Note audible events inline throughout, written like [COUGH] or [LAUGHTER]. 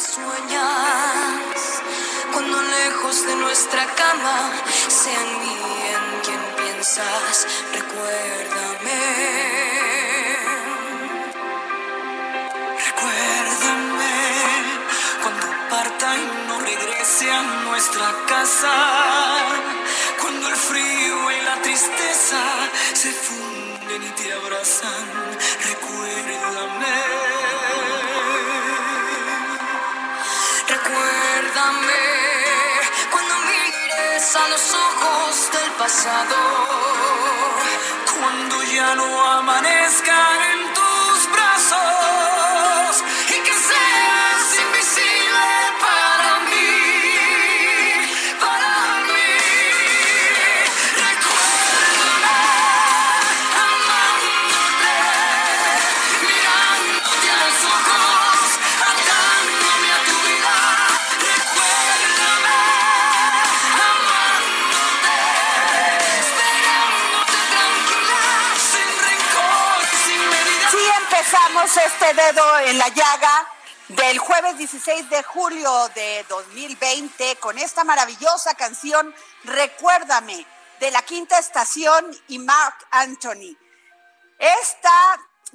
Sueñas. Cuando lejos de nuestra cama sea en mí en quien piensas. Recuérdame. Recuérdame cuando parta y no regrese a nuestra casa. Cuando el frío y la tristeza se funden y te abrazan. Cuando mires a los ojos del pasado. Cuando ya no amanezca en tus este dedo en la llaga del jueves 16 de julio de 2020 con esta maravillosa canción Recuérdame de la quinta estación y Mark Anthony. Esta,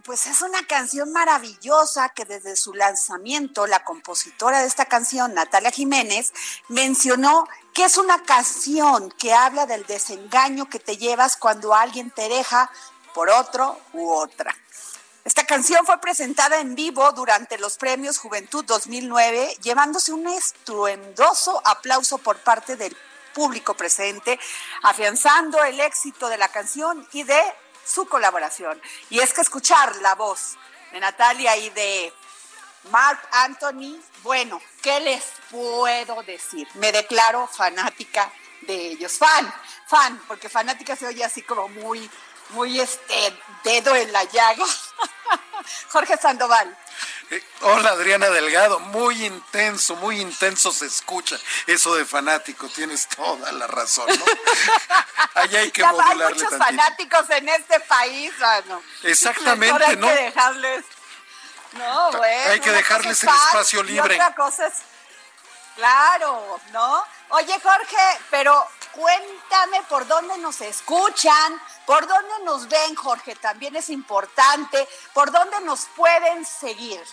pues es una canción maravillosa que desde su lanzamiento, la compositora de esta canción, Natalia Jiménez, mencionó que es una canción que habla del desengaño que te llevas cuando alguien te deja por otro u otra. Esta canción fue presentada en vivo durante los premios Juventud 2009, llevándose un estruendoso aplauso por parte del público presente, afianzando el éxito de la canción y de su colaboración. Y es que escuchar la voz de Natalia y de Mark Anthony, bueno, ¿qué les puedo decir? Me declaro fanática de ellos, fan, fan, porque fanática se oye así como muy, muy este dedo en la llaga. [LAUGHS] Jorge Sandoval. Eh, Hola Adriana Delgado, muy intenso, muy intenso se escucha eso de fanático, tienes toda la razón, ¿no? [LAUGHS] Ahí hay que Ya hay muchos tantito. fanáticos en este país, mano. Exactamente, Mejor hay ¿no? que dejarles. No, bueno. Hay que dejarles el espacio y libre. otra cosa es. Claro, ¿no? Oye, Jorge, pero cuéntame por dónde nos escuchan, por dónde nos ven, Jorge, también es importante, por dónde nos pueden seguir.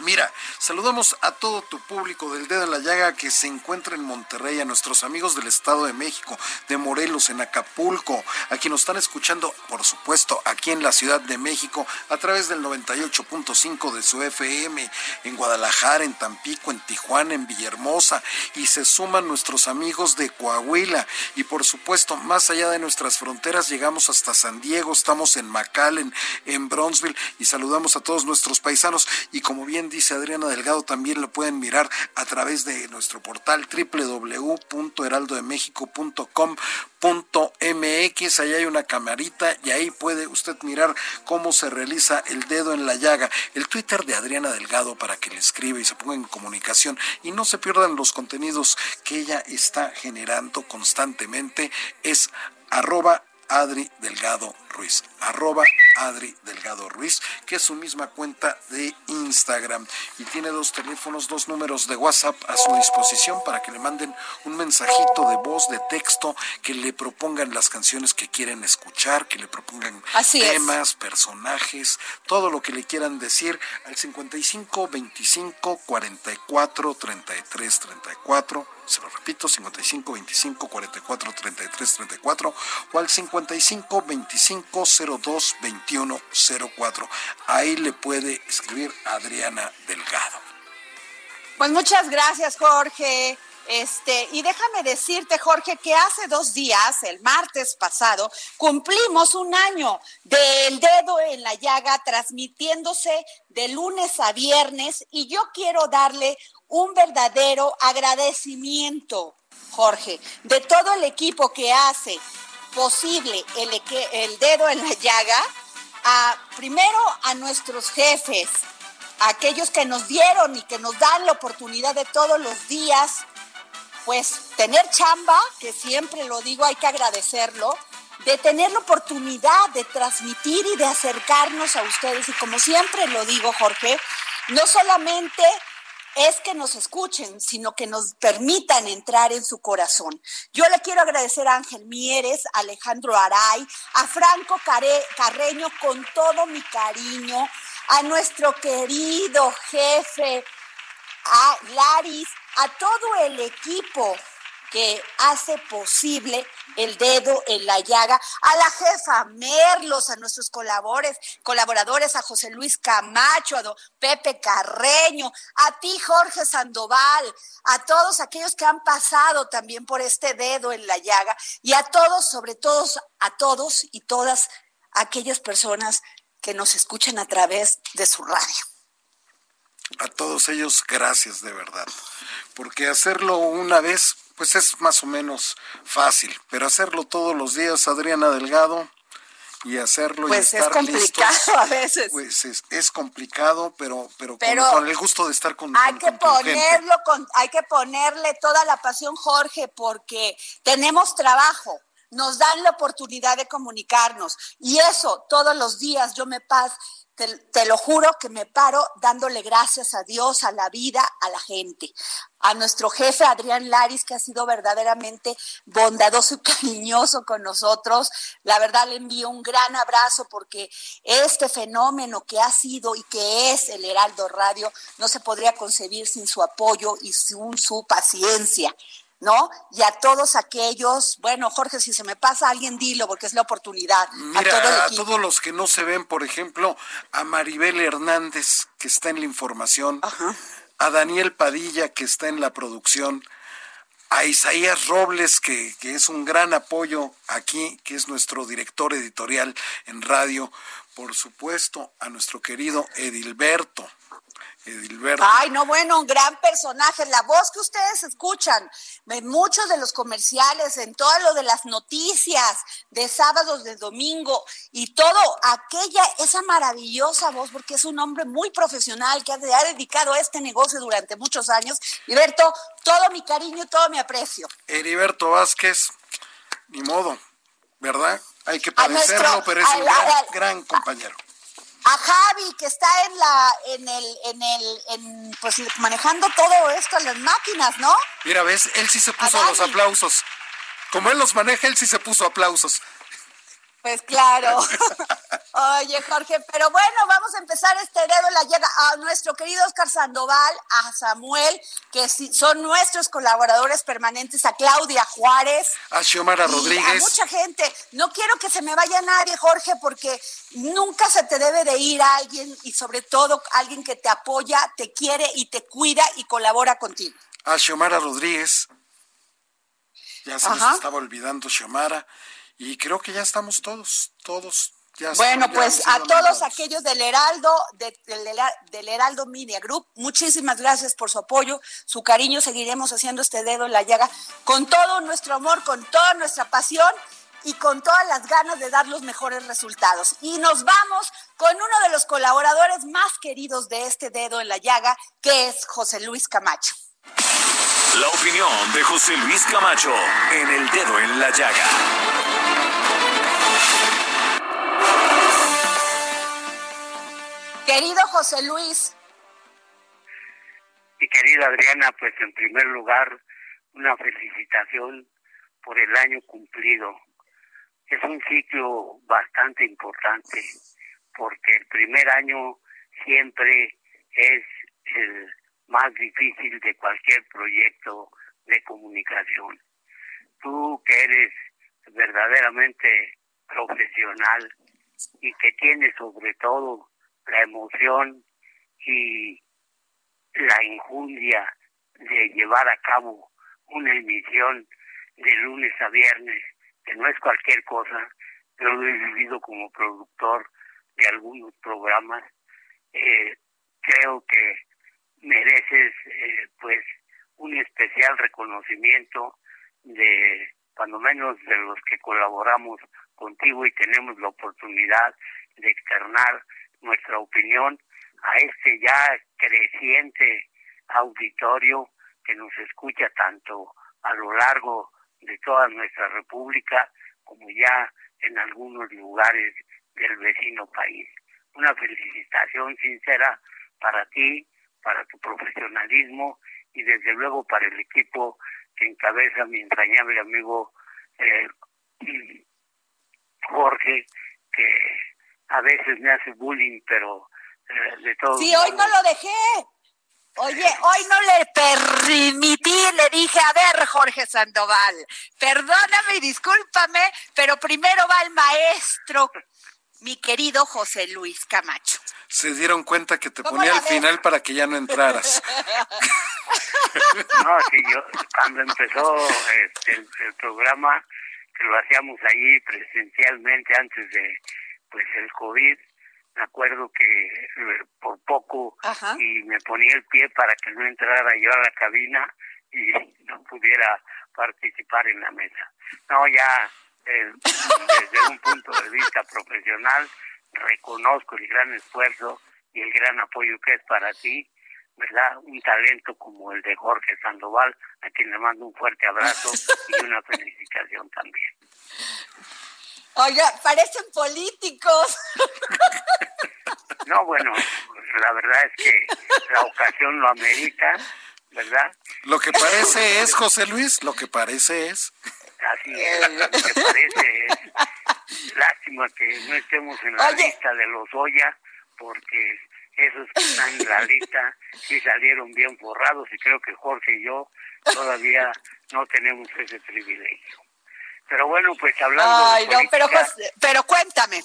Mira, saludamos a todo tu público del Dedo en la Llaga que se encuentra en Monterrey, a nuestros amigos del Estado de México, de Morelos, en Acapulco, a quienes nos están escuchando, por supuesto, aquí en la Ciudad de México, a través del 98.5 de su FM, en Guadalajara, en Tampico, en Tijuana, en Villahermosa, y se suman nuestros amigos de Coahuila, y por supuesto, más allá de nuestras fronteras, llegamos hasta San Diego, estamos en McAllen, en Bronzeville, y saludamos a todos nuestros paisanos, y como bien dice Adriana Delgado, también lo pueden mirar a través de nuestro portal www.heraldodemexico.com.mx. Ahí hay una camarita y ahí puede usted mirar cómo se realiza el dedo en la llaga. El Twitter de Adriana Delgado para que le escriba y se ponga en comunicación y no se pierdan los contenidos que ella está generando constantemente es arroba Adri Delgado Ruiz, arroba Adri Delgado Ruiz, que es su misma cuenta de Instagram. Y tiene dos teléfonos, dos números de WhatsApp a su disposición para que le manden un mensajito de voz, de texto, que le propongan las canciones que quieren escuchar, que le propongan temas, personajes, todo lo que le quieran decir al 55 25 44 33 34 se lo repito, 55 25 44 33 34 o al 55 25 02 21 04. Ahí le puede escribir Adriana Delgado. Pues muchas gracias, Jorge. Este, y déjame decirte, Jorge, que hace dos días, el martes pasado, cumplimos un año del dedo en la llaga transmitiéndose de lunes a viernes y yo quiero darle un verdadero agradecimiento, Jorge, de todo el equipo que hace posible el, el dedo en la llaga, a, primero a nuestros jefes, a aquellos que nos dieron y que nos dan la oportunidad de todos los días, pues tener chamba, que siempre lo digo, hay que agradecerlo, de tener la oportunidad de transmitir y de acercarnos a ustedes. Y como siempre lo digo, Jorge, no solamente es que nos escuchen, sino que nos permitan entrar en su corazón. Yo le quiero agradecer a Ángel Mieres, a Alejandro Aray, a Franco Carreño con todo mi cariño, a nuestro querido jefe, a Laris, a todo el equipo que hace posible el dedo en la llaga, a la jefa Merlos, a nuestros colaboradores, colaboradores, a José Luis Camacho, a Pepe Carreño, a ti Jorge Sandoval, a todos aquellos que han pasado también por este dedo en la llaga y a todos, sobre todo a todos y todas aquellas personas que nos escuchan a través de su radio. A todos ellos, gracias de verdad, porque hacerlo una vez pues es más o menos fácil, pero hacerlo todos los días, Adriana Delgado, y hacerlo pues y estar es complicado [LAUGHS] a veces. Pues es, complicado, pero, pero, con, el gusto de estar con Hay que ponerlo con, hay que ponerle toda la pasión, Jorge, porque tenemos trabajo nos dan la oportunidad de comunicarnos y eso todos los días yo me paso te, lo juro que me paro dándole gracias a Dios, a la vida, a la gente. A nuestro jefe Adrián Laris, que ha sido verdaderamente bondadoso y [LAUGHS] cariñoso con nosotros. La verdad le envío un gran abrazo porque este fenómeno que ha sido y que es el Heraldo Radio no se podría concebir sin su apoyo y sin su paciencia. ¿No? Y a todos aquellos, bueno, Jorge, si se me pasa alguien, dilo, porque es la oportunidad. Mira, a, todos los que no se ven, por ejemplo, a Maribel Hernández, que está en la información, a Daniel Padilla, que está en la producción, a Isaías Robles, que, que es un gran apoyo aquí, que es nuestro director editorial en radio, por supuesto, a nuestro querido Edilberto, Ay, no, bueno, un gran personaje. La voz que ustedes escuchan en muchos de los comerciales, en todo lo de las noticias de sábados, de domingo y todo, aquella, esa maravillosa voz, porque es un hombre muy profesional que ha, dedicado a este negocio durante muchos años. Heriberto, todo mi cariño y todo mi aprecio. Heriberto Vázquez, ni modo, ¿verdad? Hay que padecerlo, pero es un gran compañero a Javi que está en la en el en el en, pues manejando todo esto las máquinas, ¿no? Mira, ves, él sí se puso a los aplausos. Como él los maneja, él sí se puso aplausos. Pues claro. [LAUGHS] Oye, Jorge, pero bueno, vamos a empezar este dedo la llega a nuestro querido Oscar Sandoval, a Samuel, que son nuestros colaboradores permanentes, a Claudia Juárez. A Xiomara Rodríguez. A mucha gente. No quiero que se me vaya nadie, Jorge, porque nunca se te debe de ir a alguien y sobre todo alguien que te apoya, te quiere y te cuida y colabora contigo. A Xiomara Rodríguez. Ya se nos estaba olvidando Xiomara. Y creo que ya estamos todos, todos, bueno, pues a todos aquellos del Heraldo, del Heraldo Media Group, muchísimas gracias por su apoyo, su cariño. Seguiremos haciendo este dedo en la llaga con todo nuestro amor, con toda nuestra pasión y con todas las ganas de dar los mejores resultados. Y nos vamos con uno de los colaboradores más queridos de este dedo en la llaga, que es José Luis Camacho. La opinión de José Luis Camacho en el dedo en la llaga. Querido José Luis. Mi querida Adriana, pues en primer lugar, una felicitación por el año cumplido. Es un ciclo bastante importante porque el primer año siempre es el más difícil de cualquier proyecto de comunicación. Tú que eres verdaderamente profesional y que tienes sobre todo la emoción y la injundia de llevar a cabo una emisión de lunes a viernes, que no es cualquier cosa, pero lo he vivido como productor de algunos programas, eh, creo que mereces eh, pues un especial reconocimiento de cuando menos de los que colaboramos contigo y tenemos la oportunidad de externar nuestra opinión a este ya creciente auditorio que nos escucha tanto a lo largo de toda nuestra república como ya en algunos lugares del vecino país. Una felicitación sincera para ti, para tu profesionalismo y desde luego para el equipo que encabeza mi entrañable amigo eh, Jorge, que a veces me hace bullying, pero eh, de todo. Sí, hoy no lo dejé. Oye, hoy no le permití, le dije, a ver, Jorge Sandoval, perdóname y discúlpame, pero primero va el maestro, mi querido José Luis Camacho. Se dieron cuenta que te ponía al final para que ya no entraras. [LAUGHS] no, sí, yo, cuando empezó este, el programa, que lo hacíamos ahí presencialmente antes de pues el COVID, me acuerdo que eh, por poco y me ponía el pie para que no entrara yo a la cabina y no pudiera participar en la mesa. No, ya eh, desde un punto de vista profesional reconozco el gran esfuerzo y el gran apoyo que es para ti, ¿verdad? Un talento como el de Jorge Sandoval, a quien le mando un fuerte abrazo y una felicitación también. Oiga, parecen políticos. No, bueno, la verdad es que la ocasión lo amerita, ¿verdad? Lo que parece es, José Luis, lo que parece es. Así es, [LAUGHS] que parece. Lástima que no estemos en la lista de los Oya, porque esos que están en la lista sí salieron bien forrados y creo que Jorge y yo todavía no tenemos ese privilegio. Pero bueno, pues hablando de política, pero, pero cuéntame.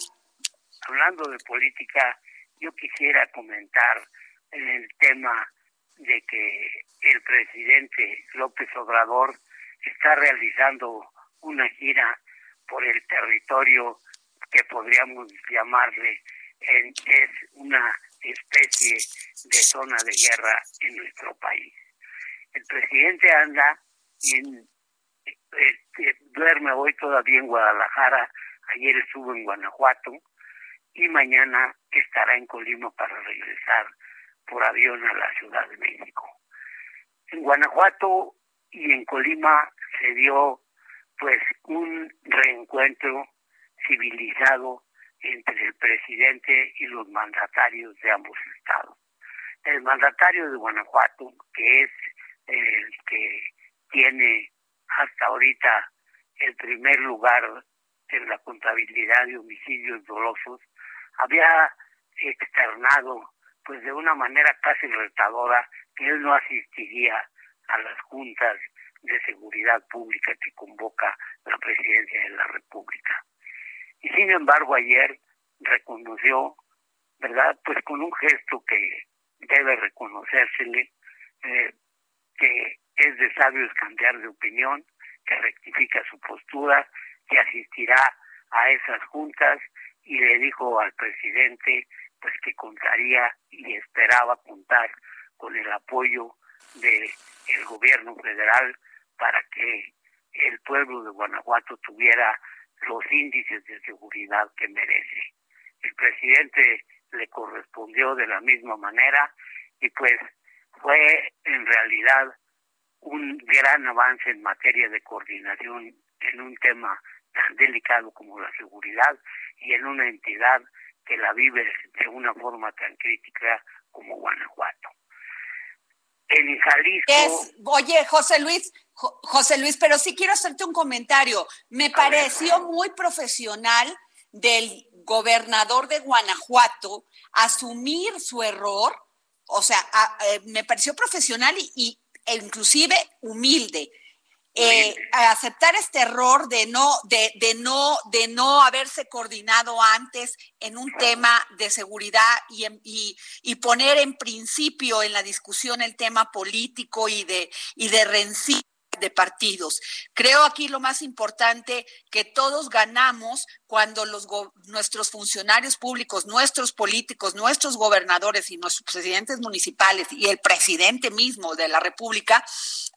Hablando de política, yo quisiera comentar en el tema de que el presidente López Obrador está realizando una gira por el territorio que podríamos llamarle es una especie de zona de guerra en nuestro país. El presidente anda en este, duerme hoy todavía en Guadalajara, ayer estuvo en Guanajuato y mañana estará en Colima para regresar por avión a la Ciudad de México. En Guanajuato y en Colima se dio pues un reencuentro civilizado entre el presidente y los mandatarios de ambos estados. El mandatario de Guanajuato, que es el que tiene hasta ahorita el primer lugar en la contabilidad de homicidios dolosos, había externado pues de una manera casi retadora que él no asistiría a las juntas de seguridad pública que convoca la presidencia de la República. Y sin embargo ayer reconoció, ¿verdad? Pues con un gesto que debe reconocérsele, eh, que es de sabios cambiar de opinión, que rectifica su postura, que asistirá a esas juntas y le dijo al presidente pues que contaría y esperaba contar con el apoyo del el gobierno federal para que el pueblo de Guanajuato tuviera los índices de seguridad que merece. El presidente le correspondió de la misma manera y pues fue en realidad un gran avance en materia de coordinación en un tema tan delicado como la seguridad y en una entidad que la vive de una forma tan crítica como Guanajuato. En Jalisco. oye, José Luis, José Luis, pero sí quiero hacerte un comentario. Me pareció muy profesional del gobernador de Guanajuato asumir su error, o sea, eh, me pareció profesional y, e inclusive humilde eh, aceptar este error de no, de, de, no, de no haberse coordinado antes en un tema de seguridad y, y, y, poner en principio en la discusión el tema político y de, y de rencilla de partidos. Creo aquí lo más importante que todos ganamos cuando los nuestros funcionarios públicos, nuestros políticos, nuestros gobernadores y nuestros presidentes municipales y el presidente mismo de la República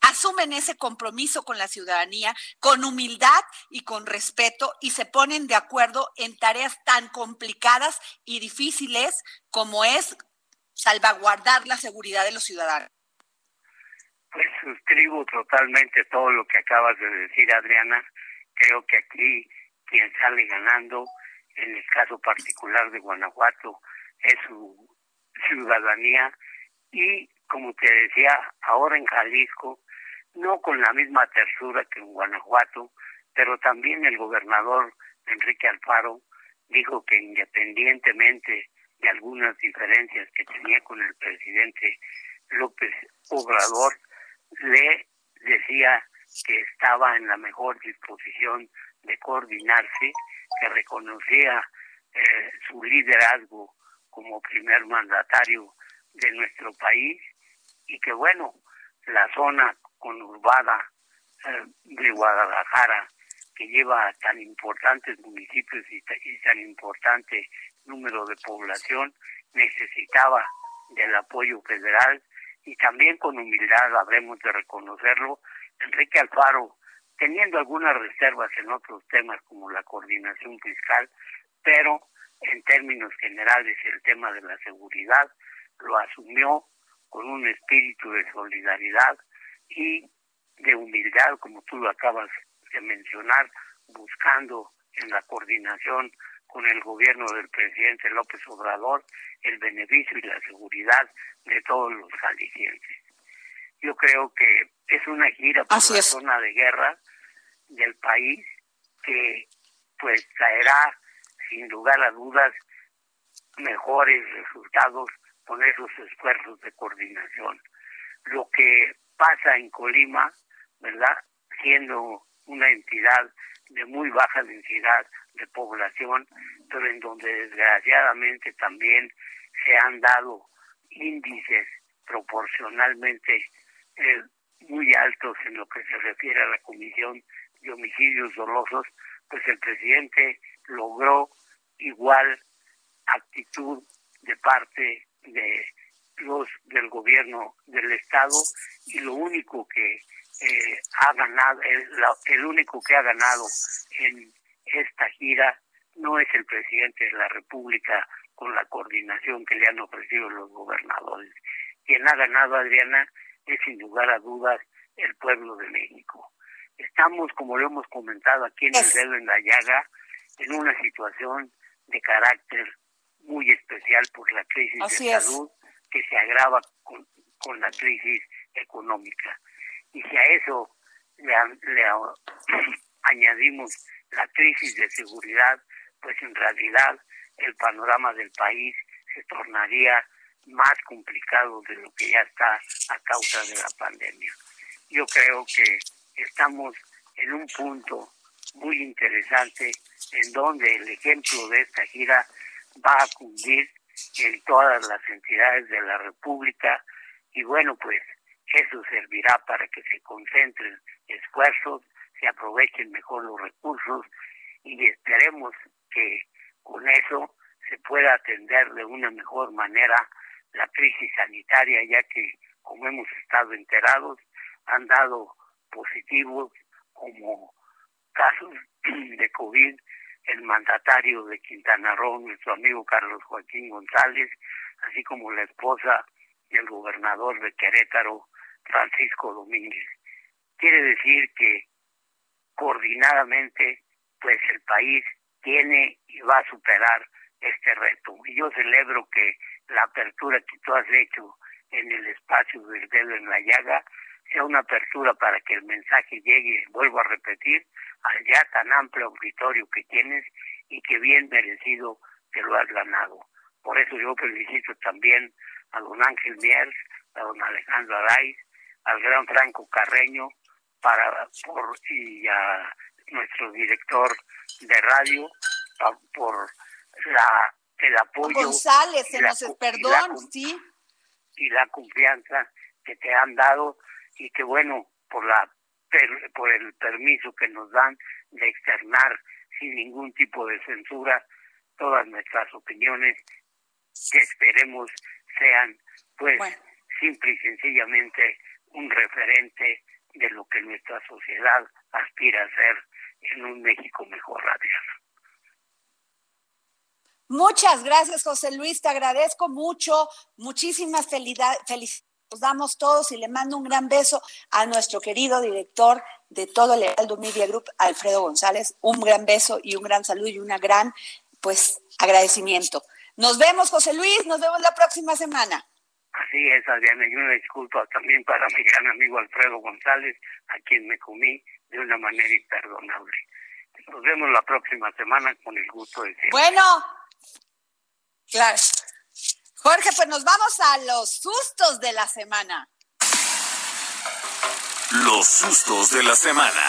asumen ese compromiso con la ciudadanía con humildad y con respeto y se ponen de acuerdo en tareas tan complicadas y difíciles como es salvaguardar la seguridad de los ciudadanos. Pues suscribo totalmente todo lo que acabas de decir, Adriana. Creo que aquí quien sale ganando, en el caso particular de Guanajuato, es su ciudadanía y, como te decía, ahora en Jalisco, no con la misma tersura que en Guanajuato, pero también el gobernador Enrique Alfaro dijo que independientemente de algunas diferencias que tenía con el presidente López Obrador, le decía que estaba en la mejor disposición de coordinarse, que reconocía eh, su liderazgo como primer mandatario de nuestro país y que bueno, la zona conurbada eh, de Guadalajara, que lleva tan importantes municipios y, y tan importante número de población, necesitaba del apoyo federal y también con humildad habremos de reconocerlo, Enrique Alfaro, teniendo algunas reservas en otros temas como la coordinación fiscal, pero en términos generales el tema de la seguridad lo asumió con un espíritu de solidaridad y de humildad, como tú lo acabas de mencionar, buscando en la coordinación con el gobierno del presidente López Obrador el beneficio y la seguridad de todos los jaliscienses. Yo creo que es una gira por la zona de guerra del país que pues traerá sin lugar a dudas mejores resultados con esos esfuerzos de coordinación. Lo que pasa en Colima, ¿verdad? Siendo una entidad de muy baja densidad de población, pero en donde desgraciadamente también se han dado índices proporcionalmente eh, muy altos en lo que se refiere a la comisión de homicidios dolosos, pues el presidente logró igual actitud de parte de los del gobierno del estado y lo único que eh, ha ganado el, el único que ha ganado en esta gira no es el presidente de la república con la coordinación que le han ofrecido los gobernadores. Quien ha ganado, Adriana, es sin lugar a dudas el pueblo de México. Estamos, como lo hemos comentado aquí en el dedo en la llaga, en una situación de carácter muy especial por la crisis de salud que se agrava con, con, la crisis económica. Y si a eso le, le [CLEARS THROAT] añadimos la crisis de seguridad, pues en realidad el panorama del país se tornaría más complicado de lo que ya está a causa de la pandemia. Yo creo que estamos en un punto muy interesante en donde el ejemplo de esta gira va a cundir en todas las entidades de la República y bueno, pues eso servirá para que se concentren esfuerzos, se aprovechen mejor los recursos y esperemos que con eso se pueda atender de una mejor manera la crisis sanitaria, ya que, como hemos estado enterados, han dado positivos como casos [CLEARS THROAT] de COVID el mandatario de Quintana Roo, nuestro amigo Carlos Joaquín González, así como la esposa del gobernador de Querétaro, Francisco Domínguez. Quiere decir que coordinadamente, pues el país tiene y va a superar este reto. Y yo celebro que la apertura que tú has hecho en el espacio del dedo en la llaga sea una apertura para que el mensaje llegue, vuelvo a repetir, al ya tan amplio auditorio que tienes y que bien merecido te lo has ganado. Por eso yo felicito también a don Ángel Miers, a don Alejandro Araiz, al gran Franco Carreño, para por y a nuestro director de radio por la el apoyo González, se nos perdón, sí. y la confianza que te han dado y que bueno por la por el permiso que nos dan de externar sin ningún tipo de censura todas nuestras opiniones que esperemos sean pues simple y sencillamente un referente de lo que nuestra sociedad aspira a ser en un México mejor radial. Muchas gracias, José Luis, te agradezco mucho, muchísimas felicidades nos damos todos y le mando un gran beso a nuestro querido director de todo el Heraldo Media Group, Alfredo González. Un gran beso y un gran saludo y una gran, pues, agradecimiento. Nos vemos, José Luis, nos vemos la próxima semana. Así es, Adriana, y una disculpa también para mi gran amigo Alfredo González, a quien me comí de una manera imperdonable. Nos vemos la próxima semana con el gusto de siempre. Bueno, claro. Jorge, pues nos vamos a los sustos de la semana. Los sustos de la semana.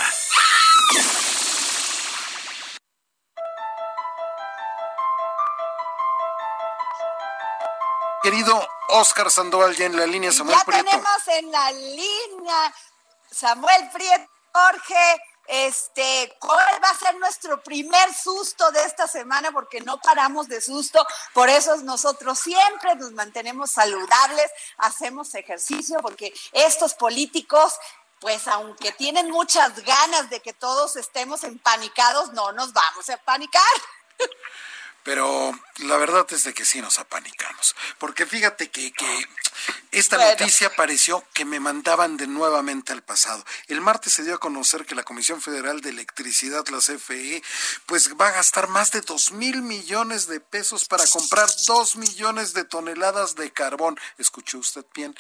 Querido Oscar Sandoval, ya en la línea Samuel ya tenemos en la línea Samuel Prieto, Jorge, este, ¿cuál va a ser nuestro primer susto de esta semana? Porque no paramos de susto, por eso nosotros siempre nos mantenemos saludables, hacemos ejercicio, porque estos políticos pues aunque tienen muchas ganas de que todos estemos empanicados, no nos vamos a panicar. [LAUGHS] Pero la verdad es de que sí nos apanicamos. Porque fíjate que, que esta noticia pareció que me mandaban de nuevamente al pasado. El martes se dio a conocer que la Comisión Federal de Electricidad, la CFE, pues va a gastar más de dos mil millones de pesos para comprar dos millones de toneladas de carbón. ¿Escuchó usted bien?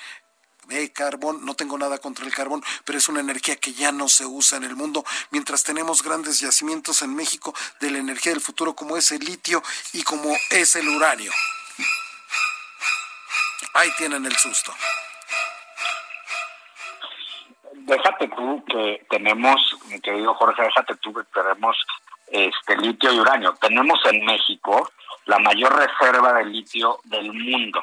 Eh, carbón, no tengo nada contra el carbón, pero es una energía que ya no se usa en el mundo, mientras tenemos grandes yacimientos en México de la energía del futuro como es el litio y como es el uranio. Ahí tienen el susto. Déjate tú que tenemos, mi querido Jorge, déjate tú que tenemos este litio y uranio. Tenemos en México la mayor reserva de litio del mundo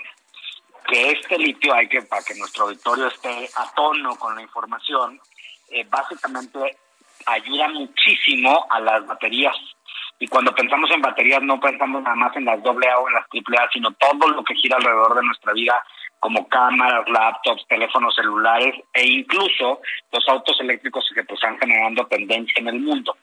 que este litio hay que, para que nuestro auditorio esté a tono con la información, eh, básicamente ayuda muchísimo a las baterías. Y cuando pensamos en baterías no pensamos nada más en las AA o en las AAA, sino todo lo que gira alrededor de nuestra vida, como cámaras, laptops, teléfonos celulares e incluso los autos eléctricos que pues, están generando tendencia en el mundo.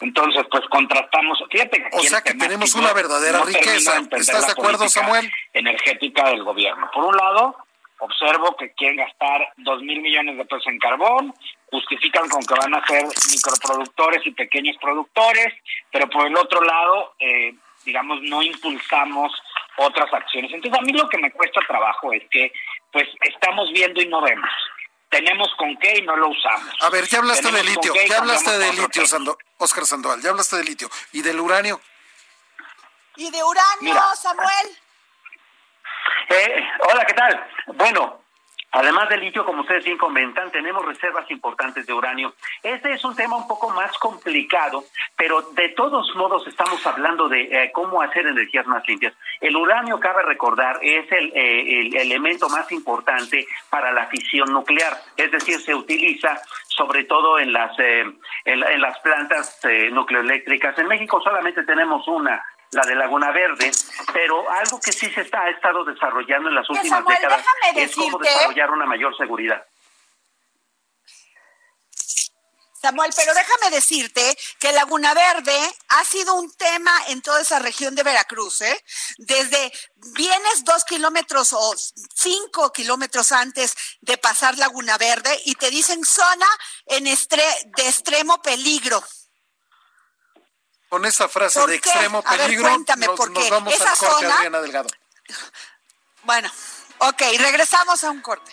Entonces, pues contrastamos. Fíjate o sea que tenemos una verdadera riqueza. ¿Estás de acuerdo, Samuel? Energética del gobierno. Por un lado, observo que quieren gastar dos mil millones de pesos en carbón, justifican con que van a ser microproductores y pequeños productores, pero por el otro lado, eh, digamos, no impulsamos otras acciones. Entonces, a mí lo que me cuesta trabajo es que, pues, estamos viendo y no vemos tenemos con qué y no lo usamos. A ver, ya hablaste de litio, ya hablaste de litio, Sando, Oscar Sandoval, ya hablaste de litio. ¿Y del uranio? ¿Y de uranio, Samuel? Eh, hola, ¿qué tal? Bueno, Además del litio, como ustedes bien comentan, tenemos reservas importantes de uranio. Este es un tema un poco más complicado, pero de todos modos estamos hablando de eh, cómo hacer energías más limpias. El uranio, cabe recordar, es el, eh, el, elemento más importante para la fisión nuclear, es decir, se utiliza sobre todo en las, eh, en, las plantas nucleoeléctricas. En México solamente tenemos una la de Laguna Verde, pero algo que sí se está, ha estado desarrollando en las últimas décadas es cómo desarrollar una mayor seguridad. Samuel, pero déjame decirte que Laguna Verde ha sido un tema en toda esa región de Veracruz, ¿eh? Desde vienes dos kilómetros o cinco kilómetros antes de pasar Laguna Verde y te dicen zona en de extremo peligro. Con esa frase de extremo peligro, cuéntame, nos, nos vamos esa al corte, Adriana Delgado. Bueno, ok, regresamos a un corte.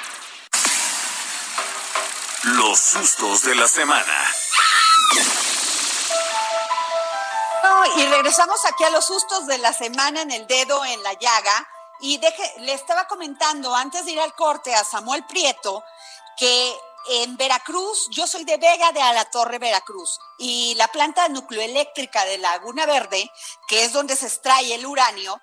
Los sustos de la semana. y regresamos aquí a los sustos de la semana en el dedo en la llaga. Y le estaba comentando antes de ir al corte a Samuel Prieto que en Veracruz, yo soy de Vega de la Torre, Veracruz, y la planta nucleoeléctrica de Laguna Verde, que es donde se extrae el uranio,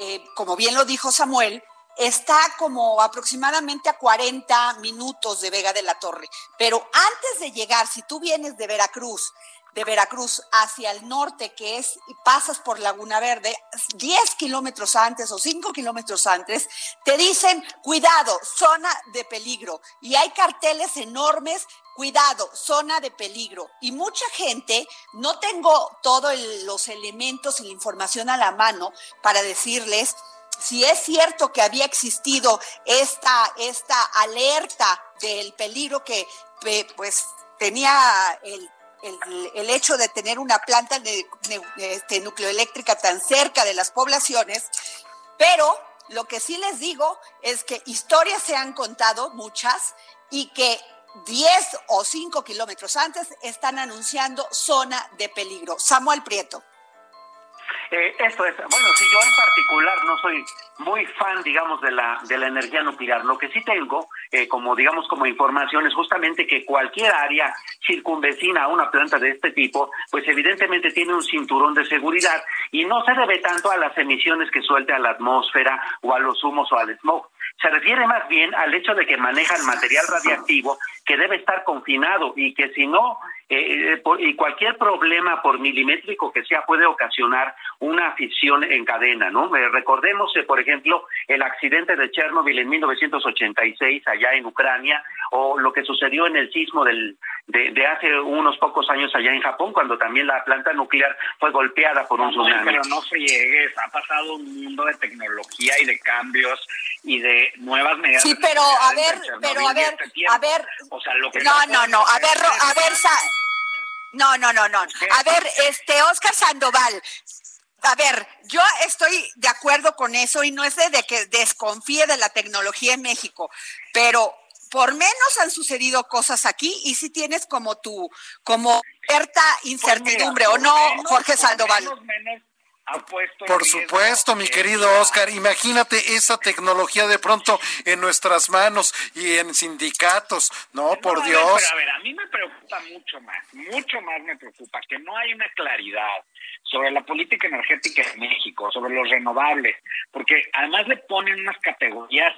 eh, como bien lo dijo Samuel, está como aproximadamente a 40 minutos de Vega de la Torre. Pero antes de llegar, si tú vienes de Veracruz, de Veracruz hacia el norte, que es, y pasas por Laguna Verde, 10 kilómetros antes o 5 kilómetros antes, te dicen, cuidado, zona de peligro. Y hay carteles enormes, cuidado, zona de peligro. Y mucha gente, no tengo todos los elementos y la información a la mano para decirles, si es cierto que había existido esta, esta alerta del peligro que pues tenía el, el, hecho de tener una planta de, este, nucleoeléctrica tan cerca de las poblaciones, pero lo que sí les digo es que historias se han contado, muchas, y que 10 o 5 kilómetros antes están anunciando zona de peligro. Samuel Prieto. Eh, esto es, bueno, si yo en particular no soy muy fan, digamos, de la, de la energía nuclear, lo que sí tengo, eh, como digamos, como información, es justamente que cualquier área circunvecina a una planta de este tipo, pues evidentemente tiene un cinturón de seguridad y no se debe tanto a las emisiones que suelte a la atmósfera o a los humos o al smog. Se refiere más bien al hecho de que manejan material radiactivo que debe estar confinado y que si no eh, eh, y cualquier problema por milimétrico que sea puede ocasionar una fisión en cadena, ¿no? Eh, recordemos, por ejemplo, el accidente de Chernobyl en 1986 allá en Ucrania o lo que sucedió en el sismo del, de, hace unos pocos años allá en Japón cuando también la planta nuclear fue golpeada por un tsunami. Pero no se llegues, ha pasado un mundo de tecnología y de cambios y de nuevas medidas. Sí, pero a ver, pero a ver, este a ver, o sea, lo que no, no, no, a ver, a ver, no, no, no, no. A ver, este, Oscar Sandoval, a ver, yo estoy de acuerdo con eso y no es de que desconfíe de la tecnología en México, pero por menos han sucedido cosas aquí y si tienes como tu, como cierta pues incertidumbre, ¿o no, Jorge Sandoval? Por supuesto, mi querido Oscar, imagínate esa tecnología de pronto en nuestras manos y en sindicatos, no, por Dios. pero a ver, a mí me preocupa mucho más, mucho más me preocupa que no hay una claridad sobre la política energética en México, sobre los renovables, porque además le ponen unas categorías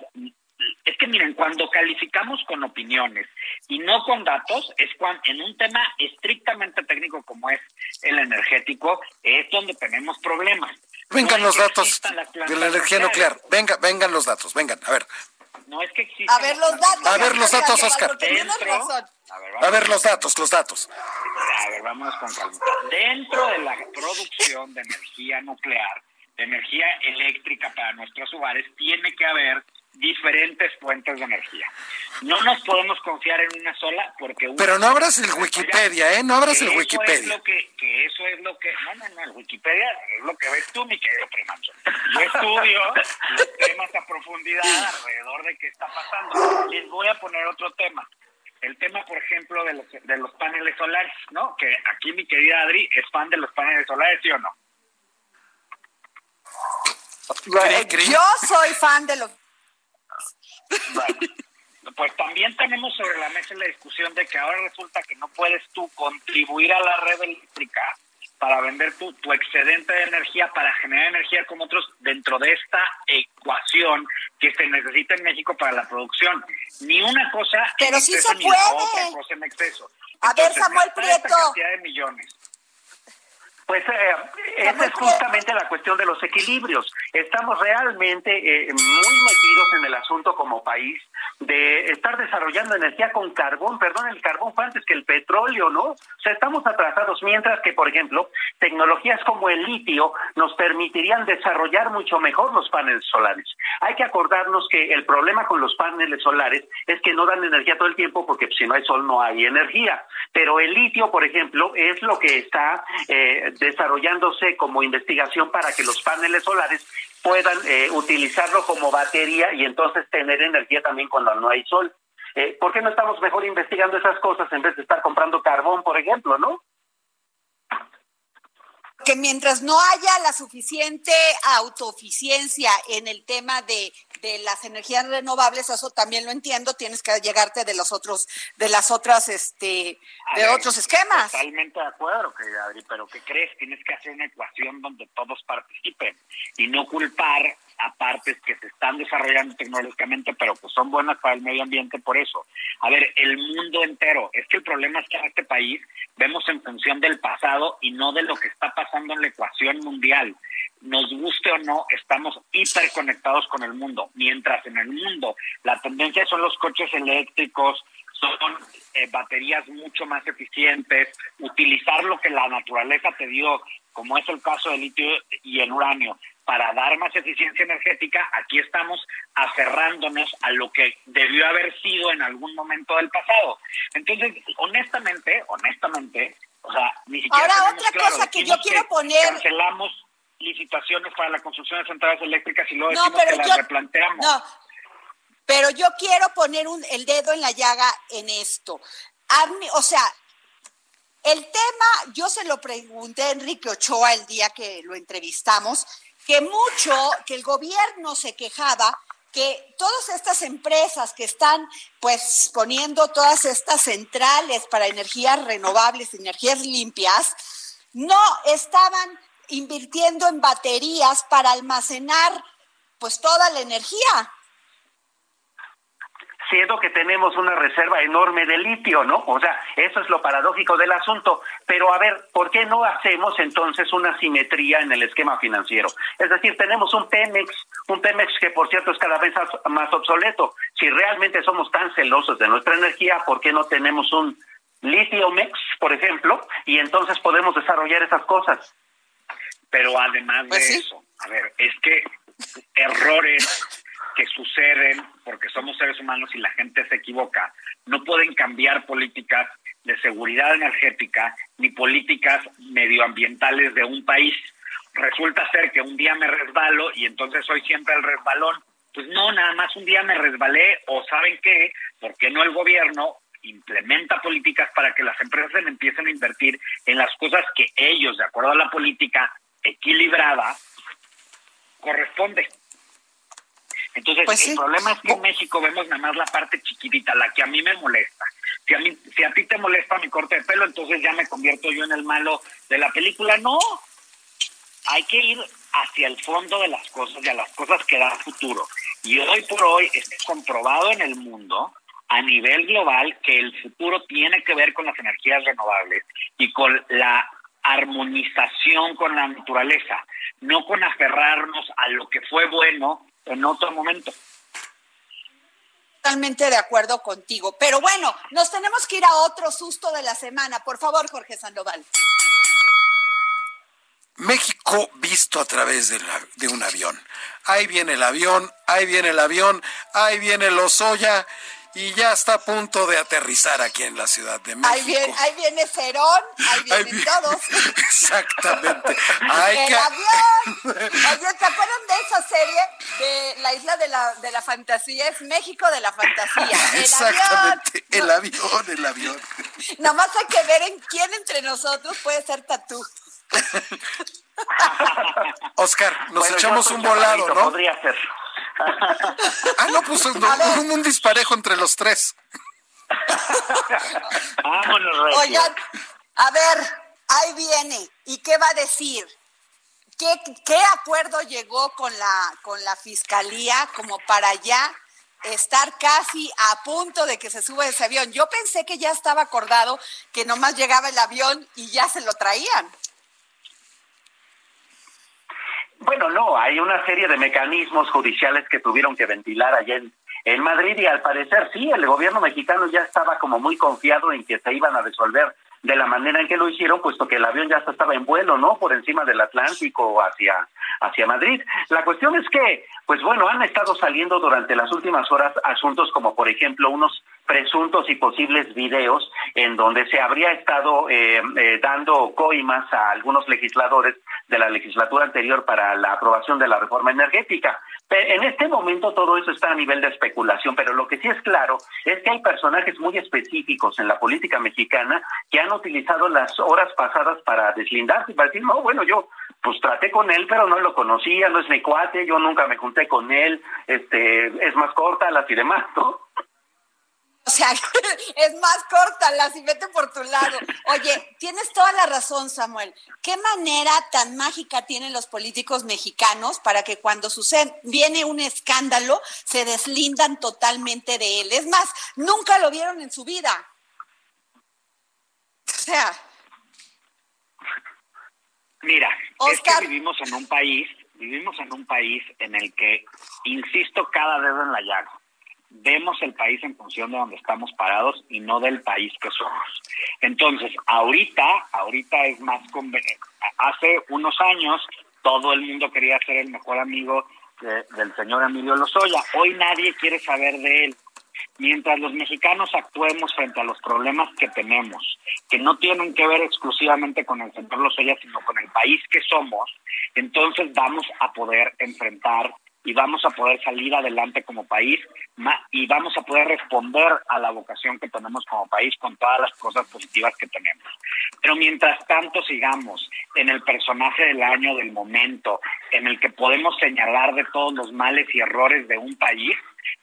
es que miren, cuando calificamos con opiniones y no con datos, es cuando en un tema estrictamente técnico como es el energético, es donde tenemos problemas. Vengan los datos de la energía nuclear. Venga, vengan los datos, vengan, a ver. No es que exista. A ver los datos. A ver los datos, Oscar. Dentro, a ver, a ver los datos, los datos. A ver, vamos con calma. Dentro de la producción de energía nuclear, de energía eléctrica para nuestros hogares, tiene que haber diferentes fuentes de energía. No nos podemos confiar en una sola porque... Pero no abras el Wikipedia, ¿eh? No abras el Wikipedia. Es lo que, que eso es lo que... No, no, no, el Wikipedia es lo que ves tú, mi querido Primancho. Yo estudio los temas a profundidad alrededor de qué está pasando. Les voy a poner otro tema. El tema, por ejemplo, de los, de los paneles solares, ¿no? Que aquí mi querida Adri es fan de los paneles solares, ¿sí o no? Yo soy fan de los pues también tenemos sobre la mesa la discusión de que ahora resulta que no puedes tú contribuir a la red eléctrica para vender tu, tu excedente de energía para generar energía como otros dentro de esta ecuación que se necesita en México para la producción. Ni una cosa Pero sí se puede. otra cosa en exceso. A ver, Samuel Prieto. cantidad de millones. Pues eh, esa es justamente la cuestión de los equilibrios. Estamos realmente eh, muy metidos en el asunto como país de estar desarrollando energía con carbón, perdón, el carbón fue antes que el petróleo, ¿no? O sea, estamos atrasados, mientras que, por ejemplo, tecnologías como el litio nos permitirían desarrollar mucho mejor los paneles solares. Hay que acordarnos que el problema con los paneles solares es que no dan energía todo el tiempo porque si no hay sol no hay energía. Pero el litio, por ejemplo, es lo que está eh, desarrollándose como investigación para que los paneles solares puedan eh, utilizarlo como batería y entonces tener energía también cuando no hay sol. Eh, ¿Por qué no estamos mejor investigando esas cosas en vez de estar comprando carbón, por ejemplo, no? que mientras no haya la suficiente autoeficiencia en el tema de, de, las energías renovables, eso también lo entiendo, tienes que llegarte de los otros, de las otras, este, de otros esquemas. Totalmente de acuerdo, querida Adri, pero ¿qué crees? Tienes que hacer una ecuación donde todos participen y no culpar a partes que se están desarrollando tecnológicamente, pero pues son buenas para el medio ambiente por eso. A ver, el mundo entero, es que el problema es que en este país vemos en función del pasado y no de lo que está pasando en la ecuación mundial. Nos guste o no, estamos hiperconectados con el mundo, mientras en el mundo la tendencia son los coches eléctricos, son eh, baterías mucho más eficientes, utilizar lo que la naturaleza te dio, como es el caso del litio y el uranio, para dar más eficiencia energética, aquí estamos aferrándonos a lo que debió haber sido en algún momento del pasado. Entonces, honestamente, honestamente, o sea, ni siquiera Ahora, otra cosa que yo quiero poner... Cancelamos licitaciones para la construcción de centrales eléctricas y luego decimos que las replanteamos. No, pero yo quiero poner un, el dedo en la llaga en esto. o sea, el tema, yo se lo pregunté a Enrique Ochoa el día que lo entrevistamos, que mucho, que el gobierno se quejaba que todas estas empresas que están pues poniendo todas estas centrales para energías renovables, energías limpias, no estaban invirtiendo en baterías para almacenar pues toda la energía siendo que tenemos una reserva enorme de litio, ¿no? O sea, eso es lo paradójico del asunto. Pero a ver, ¿por qué no hacemos entonces una simetría en el esquema financiero? Es decir, tenemos un Pemex, un Pemex que por cierto es cada vez más obsoleto. Si realmente somos tan celosos de nuestra energía, ¿por qué no tenemos un litio mex, por ejemplo? Y entonces podemos desarrollar esas cosas. Pero además de pues eso, a ver, es que errores que suceden porque somos seres humanos y la gente se equivoca, no pueden cambiar políticas de seguridad energética ni políticas medioambientales de un país. Resulta ser que un día me resbalo y entonces soy siempre el resbalón. Pues no, nada más un día me resbalé o saben qué, ¿por qué no el gobierno implementa políticas para que las empresas empiecen a invertir en las cosas que ellos, de acuerdo a la política equilibrada, corresponde? Entonces, pues el problema es que en México vemos nada más la parte chiquitita, la que a mí me molesta. Si a, mí, si a ti te molesta mi corte de pelo, entonces ya me convierto yo en el malo de la película. No, hay que ir hacia el fondo de las cosas y a las cosas que dan futuro. Y hoy por hoy está comprobado en el mundo a nivel global que el futuro tiene que ver con las energías renovables y con la armonización con la naturaleza, no con aferrarnos a lo que fue bueno en otro momento. Totalmente de acuerdo contigo. Pero bueno, nos tenemos que ir a otro susto de la semana. Por favor, Jorge Sandoval. México visto a través de, de, un avión. Ahí viene el avión, ahí viene el avión, ahí viene el Osoya y ya está a punto de aterrizar aquí en la Ciudad de México. Ahí viene, ahí viene Cerón, ahí vienen todos. [LAUGHS] Exactamente. el avión. [LAUGHS] Oye, ¿te acuerdan de esa serie de la isla de la, de la fantasía? Es México de la fantasía. El Exactamente, avión. el avión, [LAUGHS] el avión. Nomás hay que ver en quién entre nosotros puede ser tatú. Oscar, nos echamos un volado, ¿no? Podría ser. Ah, no, pues un, un, un, disparejo entre los tres. Vámonos, Recio. Oigan, a ver, ahí viene. ¿Y qué va a decir? ¿Qué, qué acuerdo llegó con la, con la fiscalía como para ya estar casi a punto de que se suba ese avión? Yo pensé que ya estaba acordado que nomás llegaba el avión y ya se lo traían. Bueno, no, hay una serie de mecanismos judiciales que tuvieron que ventilar allá en, en Madrid y al parecer sí, el gobierno mexicano ya estaba como muy confiado en que se iban a resolver de la manera en que lo hicieron, puesto que el avión ya estaba en vuelo, ¿no? Por encima del Atlántico hacia, hacia Madrid. La cuestión es que, pues bueno, han estado saliendo durante las últimas horas asuntos como, por ejemplo, unos presuntos y posibles videos en donde se habría estado eh, eh, dando coimas a algunos legisladores de la legislatura anterior para la aprobación de la reforma energética. En este momento todo eso está a nivel de especulación, pero lo que sí es claro es que hay personajes muy específicos en la política mexicana que han utilizado las horas pasadas para deslindarse y para decir, no, bueno, yo pues traté con él, pero no lo conocía, no es mi cuate, yo nunca me junté con él, este, es más corta las y demás, ¿no? O sea, [LAUGHS] es más corta, la si vete por tu lado. Oye, tienes toda la razón, Samuel. ¿Qué manera tan mágica tienen los políticos mexicanos para que cuando sucede, viene un escándalo, se deslindan totalmente de él? Es más, nunca lo vieron en su vida. O sea. Mira, Oscar. es que vivimos en un país, vivimos en un país en el que, insisto, cada dedo en la llaga vemos el país en función de donde estamos parados y no del país que somos. Entonces, ahorita, ahorita es más conveniente. Hace unos años todo el mundo quería ser el mejor amigo de, del señor Emilio Lozoya. Hoy nadie quiere saber de él. Mientras los mexicanos actuemos frente a los problemas que tenemos, que no tienen que ver exclusivamente con el señor Lozoya, sino con el país que somos, entonces vamos a poder enfrentar y vamos a poder salir adelante como país y vamos a poder responder a la vocación que tenemos como país con todas las cosas positivas que tenemos. Pero mientras tanto sigamos en el personaje del año, del momento, en el que podemos señalar de todos los males y errores de un país,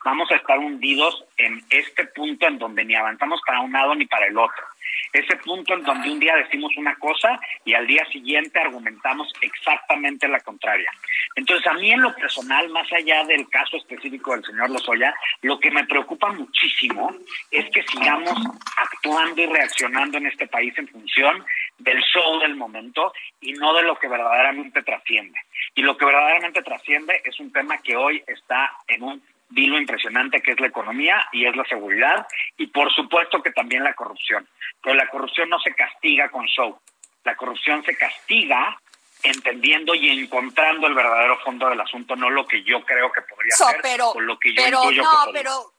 vamos a estar hundidos en este punto en donde ni avanzamos para un lado ni para el otro. Ese punto en donde un día decimos una cosa y al día siguiente argumentamos exactamente la contraria. Entonces, a mí en lo personal, más allá del caso específico del señor Lozoya, lo que me preocupa muchísimo es que sigamos actuando y reaccionando en este país en función del show del momento y no de lo que verdaderamente trasciende. Y lo que verdaderamente trasciende es un tema que hoy está en un vilo impresionante que es la economía y es la seguridad y por supuesto que también la corrupción. Pero la corrupción no se castiga con show. La corrupción se castiga entendiendo y encontrando el verdadero fondo del asunto, no lo que yo creo que podría So, ser pero, o lo que yo pero no, que pero,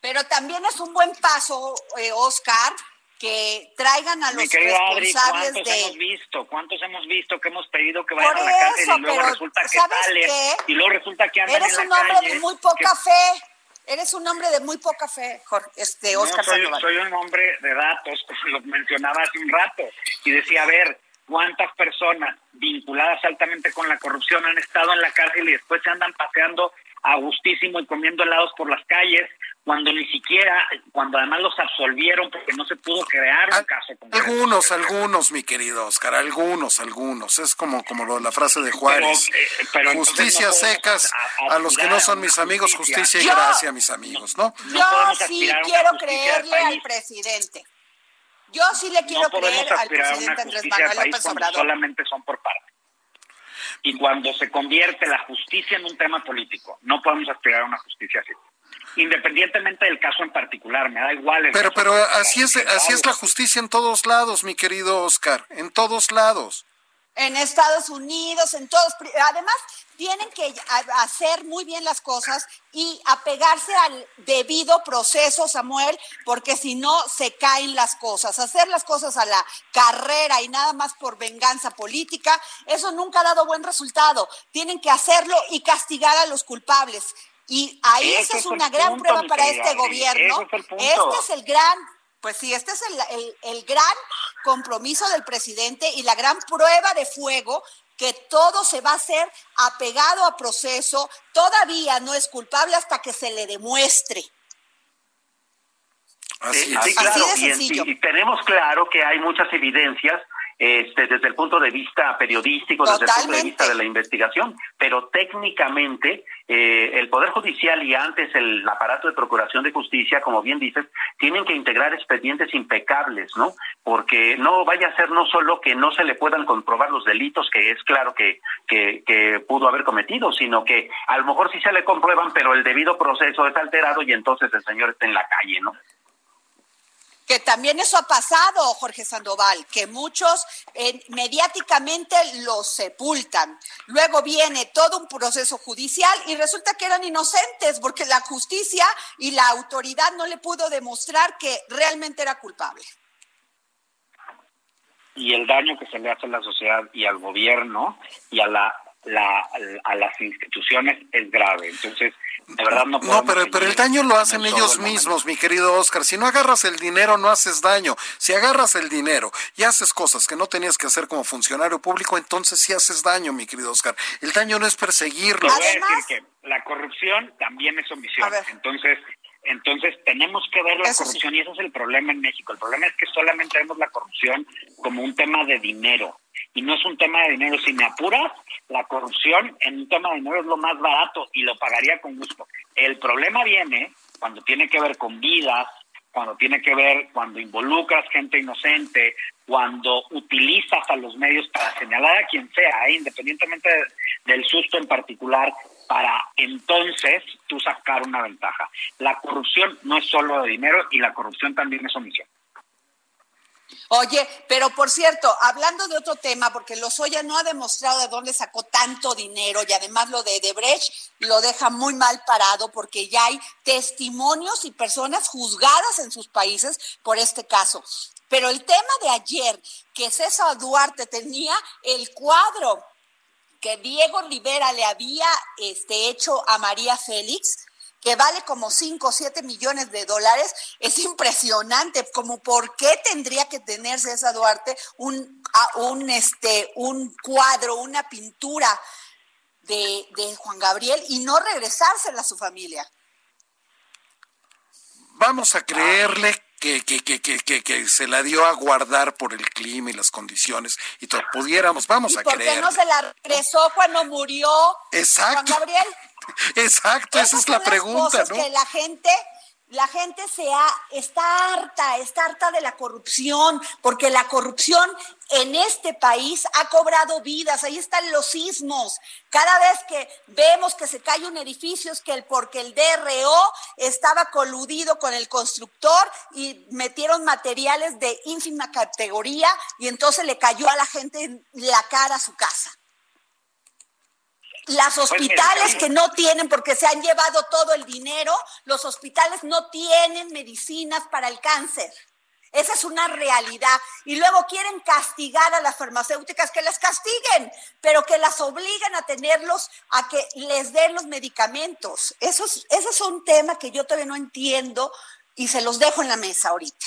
pero también es un buen paso, eh, Oscar, que traigan a los Mi querida Adri, responsables ¿cuántos de hemos visto? ¿cuántos hemos visto que hemos pedido que vayan Por a la cárcel eso, y luego resulta que ¿sabes salen qué? y luego resulta que andan Eres en un la hombre calle? de muy que- poca fe. Eres un hombre de muy poca fe, Jorge, este, No, Oscar soy, Sandoval. soy un hombre de datos, como lo mencionaba hace un rato, y decía, a ver, ¿cuántas personas vinculadas altamente con la corrupción han estado en la cárcel y después se andan paseando a gustísimo y comiendo helados por las calles, cuando ni siquiera, cuando además los absolvieron porque no se pudo crear un Al- caso concreto? Algunos, algunos, mi querido Oscar, algunos, algunos. Es como, como lo de la frase de Pero, Juárez. eh, pero justicia no secas a- a, los que no son mis amigos, justicia. justicia y Yo- gracia, mis amigos, ¿no? no Yo sí quiero creerle al presidente. Yo sí le quiero creer al presidente Andrés Manuel López Obrador. Solamente son por parte. Y cuando se convierte la justicia en un tema político, no podemos aspirar a una justicia así independientemente del caso en particular, me da igual. pero pero así es así es la justicia en todos lados, mi querido Oscar, en todos lados. En Estados Unidos, en todos. Además, tienen que hacer muy bien las cosas y apegarse al debido proceso, Samuel, porque si no se caen las cosas. Hacer las cosas a la carrera y nada más por venganza política, eso nunca ha dado buen resultado. Tienen que hacerlo y castigar a los culpables. Y ahí esa es una gran prueba para este gobierno. este es el gran, pues sí, este es el, el gran compromiso del presidente y la gran prueba de fuego que todo se va a hacer apegado a proceso, todavía no es culpable hasta que se le demuestre. Así, claro, y, tenemos claro que hay muchas evidencias este, desde el punto de vista periodístico, desde el punto de vista de la investigación, pero técnicamente eh, el Poder Judicial y antes el aparato de Procuración de Justicia, como bien dices, tienen que integrar expedientes impecables, ¿no? Porque no vaya a ser no solo que no se le puedan comprobar los delitos que es claro que, que, que pudo haber cometido, sino que a lo mejor sí se le comprueban, pero el debido proceso es alterado y entonces el señor está en la calle, ¿no? Que también eso ha pasado, Jorge Sandoval, que muchos eh, mediáticamente los sepultan. Luego viene todo un proceso judicial y resulta que eran inocentes porque la justicia y la autoridad no le pudo demostrar que realmente era culpable. Y el daño que se le hace a la sociedad y al gobierno y a la, a las instituciones es grave. Entonces, no pero, pero el daño lo hacen ellos mismos, mi querido Oscar. Si no agarras el dinero, no haces daño. Si agarras el dinero y haces cosas que no tenías que hacer como funcionario público, entonces sí haces daño, mi querido Oscar. El daño no es perseguirlo. voy a decir que la corrupción también es omisión. Entonces, entonces tenemos que ver la corrupción y ese es el problema en México. El problema es que solamente vemos la corrupción como un tema de dinero y no es un tema de dinero. Si me apuras, la corrupción en un tema de dinero es lo más barato y lo pagaría con gusto. El problema viene cuando tiene que ver con vidas, cuando tiene que ver cuando involucras gente inocente, cuando utilizas a los medios para señalar a quien sea, ¿eh? independientemente del susto en particular, para entonces tú sacar una ventaja. La corrupción no es solo de dinero y la corrupción también es omisión. Oye, pero por cierto, hablando de otro tema, porque Lozoya no ha demostrado de dónde sacó tanto dinero y además lo de Debrecht lo deja muy mal parado porque ya hay testimonios y personas juzgadas en sus países por este caso. Pero el tema de ayer, que César Duarte tenía el cuadro que Diego Rivera le había este, hecho a María Félix, que vale como 5 o 7 millones de dólares, es impresionante, como por qué tendría que tener César Duarte un, un, este, un cuadro, una pintura de, de Juan Gabriel y no regresársela a su familia. Vamos a creerle que, que, que, que, que se la dio a guardar por el clima y las condiciones y todo. Pudiéramos, vamos a creer. ¿Por qué no se la regresó cuando murió Juan Gabriel? [LAUGHS] Exacto, esa es la pregunta, ¿no? Que la gente la gente se ha, está harta, está harta de la corrupción, porque la corrupción en este país ha cobrado vidas, ahí están los sismos. Cada vez que vemos que se cae un edificio es que el, porque el DRO estaba coludido con el constructor y metieron materiales de ínfima categoría y entonces le cayó a la gente en la cara a su casa. Las pues hospitales que no tienen, porque se han llevado todo el dinero, los hospitales no tienen medicinas para el cáncer. Esa es una realidad. Y luego quieren castigar a las farmacéuticas, que las castiguen, pero que las obliguen a tenerlos, a que les den los medicamentos. Eso es, ese es un tema que yo todavía no entiendo y se los dejo en la mesa ahorita.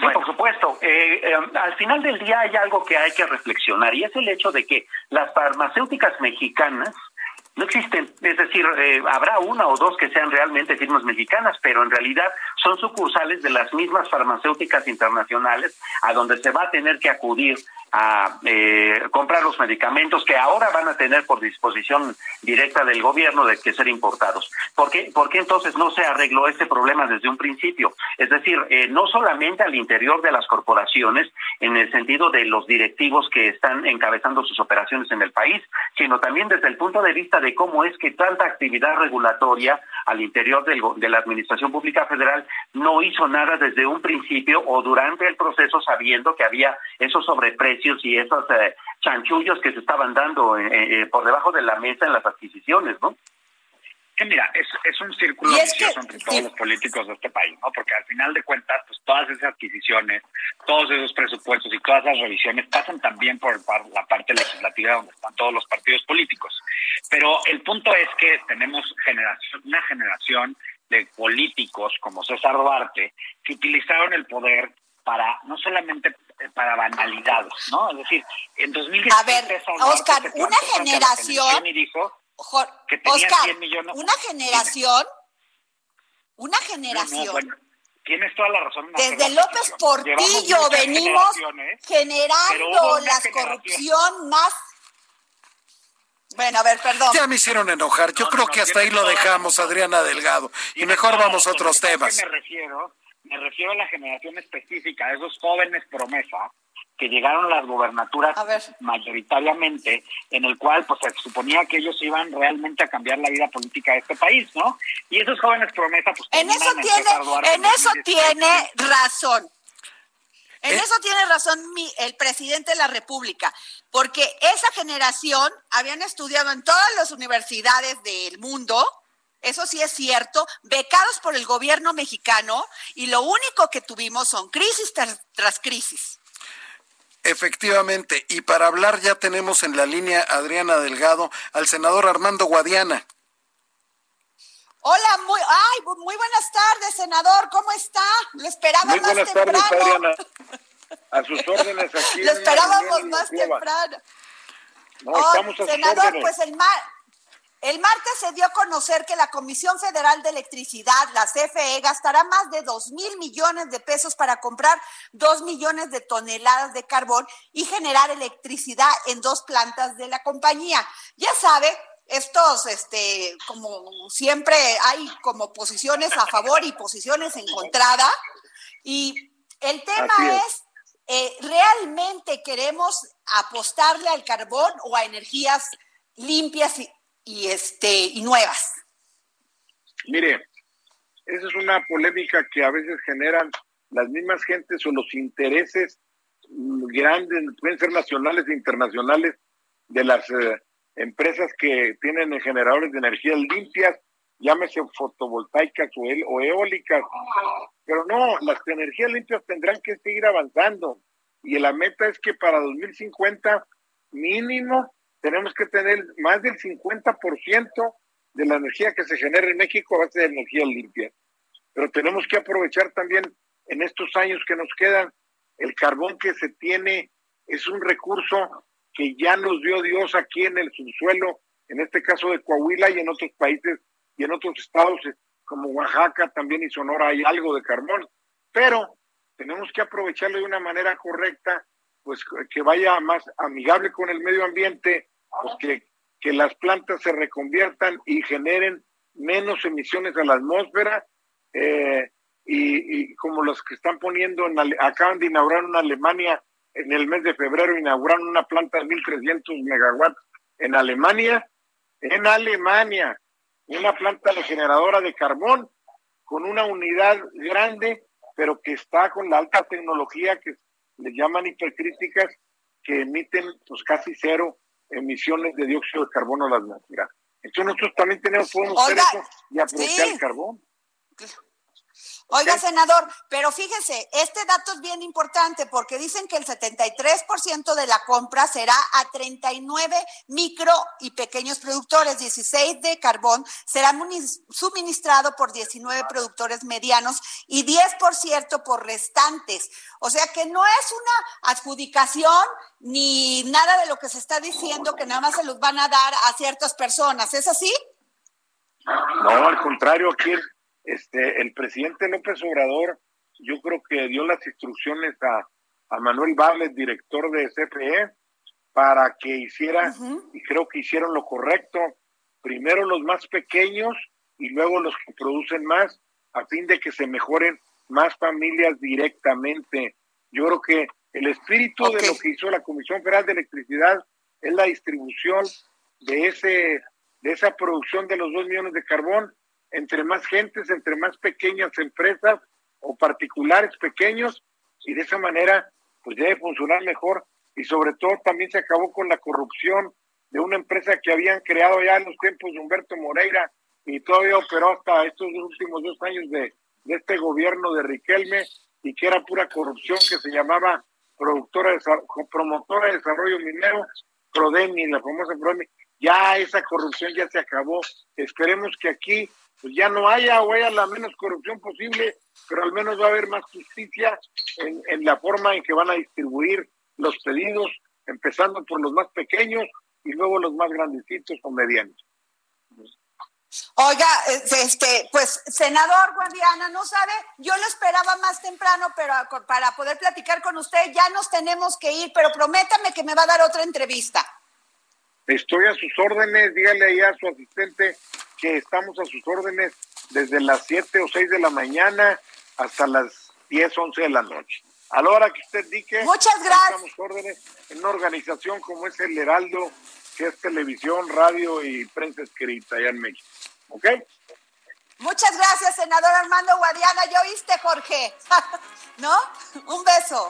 Sí, por supuesto. Eh, eh, al final del día hay algo que hay que reflexionar y es el hecho de que las farmacéuticas mexicanas no existen, es decir, eh, habrá una o dos que sean realmente firmas mexicanas, pero en realidad son sucursales de las mismas farmacéuticas internacionales a donde se va a tener que acudir a eh, comprar los medicamentos que ahora van a tener por disposición directa del gobierno de que ser importados. ¿Por qué, ¿Por qué entonces no se arregló este problema desde un principio? Es decir, eh, no solamente al interior de las corporaciones, en el sentido de los directivos que están encabezando sus operaciones en el país, sino también desde el punto de vista de cómo es que tanta actividad regulatoria al interior del, de la Administración Pública Federal no hizo nada desde un principio o durante el proceso sabiendo que había esos sobreprecios y esos eh, chanchullos que se estaban dando eh, eh, por debajo de la mesa en las adquisiciones, ¿no? Que mira, es, es un círculo vicioso entre todos los políticos de este país, ¿no? Porque al final de cuentas, pues todas esas adquisiciones, todos esos presupuestos y todas esas revisiones pasan también por la parte legislativa donde están todos los partidos políticos. Pero el punto es que tenemos generación, una generación de políticos como César Duarte que utilizaron el poder para no solamente eh, para banalidades, ¿no? Es decir, en 2017 A ver, Oscar, una generación y dijo que tenía Oscar, 100 millones. Una generación una generación tienes toda la razón. Desde López Portillo venimos generando la corrupción más bueno, a ver, perdón. Ya me hicieron enojar. Yo creo que hasta ahí lo dejamos, Adriana Delgado. Y mejor vamos a otros temas. Me refiero, me refiero a la generación específica, a esos jóvenes promesa que llegaron las gobernaturas mayoritariamente, en el cual pues se suponía que ellos iban realmente a cambiar la vida política de este país, ¿no? Y esos jóvenes promesa pues en eso tiene en eso tiene razón. En ¿Eh? eso tiene razón el presidente de la República, porque esa generación habían estudiado en todas las universidades del mundo, eso sí es cierto, becados por el gobierno mexicano, y lo único que tuvimos son crisis tras, crisis. Efectivamente, y para hablar ya tenemos en la línea Adriana Delgado al senador Armando Guadiana. Hola, muy, ay, muy buenas tardes, senador, ¿cómo está? Lo esperaba muy más buenas temprano. Tardes, Adriana. A sus [LAUGHS] órdenes aquí. Lo esperábamos más temprano. No, estamos a senador, pues el mar, el martes se dio a conocer que la Comisión Federal de Electricidad, la CFE, gastará más de 2 mil millones de pesos para comprar 2 millones de toneladas de carbón y generar electricidad en dos plantas de la compañía. Ya sabe, estos, este, como siempre hay como posiciones a favor y posiciones en contra. Y el tema es, eh, ¿realmente queremos apostarle al carbón o a energías limpias y, y, este, y nuevas? Mire, esa es una polémica que a veces generan las mismas gentes o los intereses grandes, pueden ser nacionales e internacionales, de las eh, empresas que tienen generadores de energía limpias, llámese fotovoltaicas o, o eólicas. Pero no, las energías limpias tendrán que seguir avanzando. Y la meta es que para 2050 mínimo tenemos que tener más del 50% de la energía que se genera en México va a ser energía limpia. Pero tenemos que aprovechar también en estos años que nos quedan el carbón que se tiene es un recurso que ya nos dio Dios aquí en el subsuelo, en este caso de Coahuila y en otros países y en otros estados como Oaxaca también y Sonora hay algo de carbón, pero tenemos que aprovecharlo de una manera correcta, pues que vaya más amigable con el medio ambiente, pues que, que las plantas se reconviertan y generen menos emisiones a la atmósfera, eh, y, como los que están poniendo, en, acaban de inaugurar en Alemania en el mes de febrero inauguraron una planta de 1.300 megawatts en Alemania, en Alemania, una planta generadora de carbón con una unidad grande, pero que está con la alta tecnología que le llaman hipercríticas, que emiten pues casi cero emisiones de dióxido de carbono a la atmósfera. Entonces nosotros también tenemos, podemos hacer eso y aprovechar el carbón. Oiga, senador, pero fíjese, este dato es bien importante porque dicen que el 73% de la compra será a 39 micro y pequeños productores, 16 de carbón será suministrado por 19 productores medianos y 10% por restantes. O sea que no es una adjudicación ni nada de lo que se está diciendo que nada más se los van a dar a ciertas personas. ¿Es así? No, al contrario, aquí este, el presidente López Obrador, yo creo que dio las instrucciones a, a Manuel Barlet, director de CPE, para que hiciera, y creo que hicieron lo correcto, primero los más pequeños y luego los que producen más, a fin de que se mejoren más familias directamente. Yo creo que el espíritu de lo que hizo la Comisión Federal de Electricidad es la distribución de ese de esa producción de los dos millones de carbón entre más gentes, entre más pequeñas empresas o particulares pequeños y de esa manera pues debe funcionar mejor y sobre todo también se acabó con la corrupción de una empresa que habían creado ya en los tiempos de Humberto Moreira y todavía operó hasta estos últimos dos años de, de este gobierno de Riquelme y que era pura corrupción que se llamaba productora de, promotora de desarrollo minero, Prodemi, la famosa Prodemi. Ya esa corrupción ya se acabó. Esperemos que aquí pues ya no haya o haya la menos corrupción posible, pero al menos va a haber más justicia en, en la forma en que van a distribuir los pedidos, empezando por los más pequeños y luego los más grandecitos o medianos. Oiga, este, pues, senador Guadiana, no sabe, yo lo esperaba más temprano, pero para poder platicar con usted ya nos tenemos que ir, pero prométame que me va a dar otra entrevista. Estoy a sus órdenes, dígale ahí a su asistente que estamos a sus órdenes desde las 7 o 6 de la mañana hasta las 10, 11 de la noche. A la hora que usted diga, muchas gracias. Estamos órdenes en una organización como es el Heraldo, que es televisión, radio y prensa escrita allá en México. ¿Ok? Muchas gracias, senador Armando Guadiana. ¿Ya oíste, Jorge? [LAUGHS] ¿No? Un beso.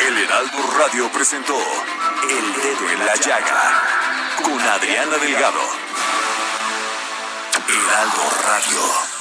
El Heraldo Radio presentó El Dedo en la Llaga con Adriana Delgado. Heraldo Radio.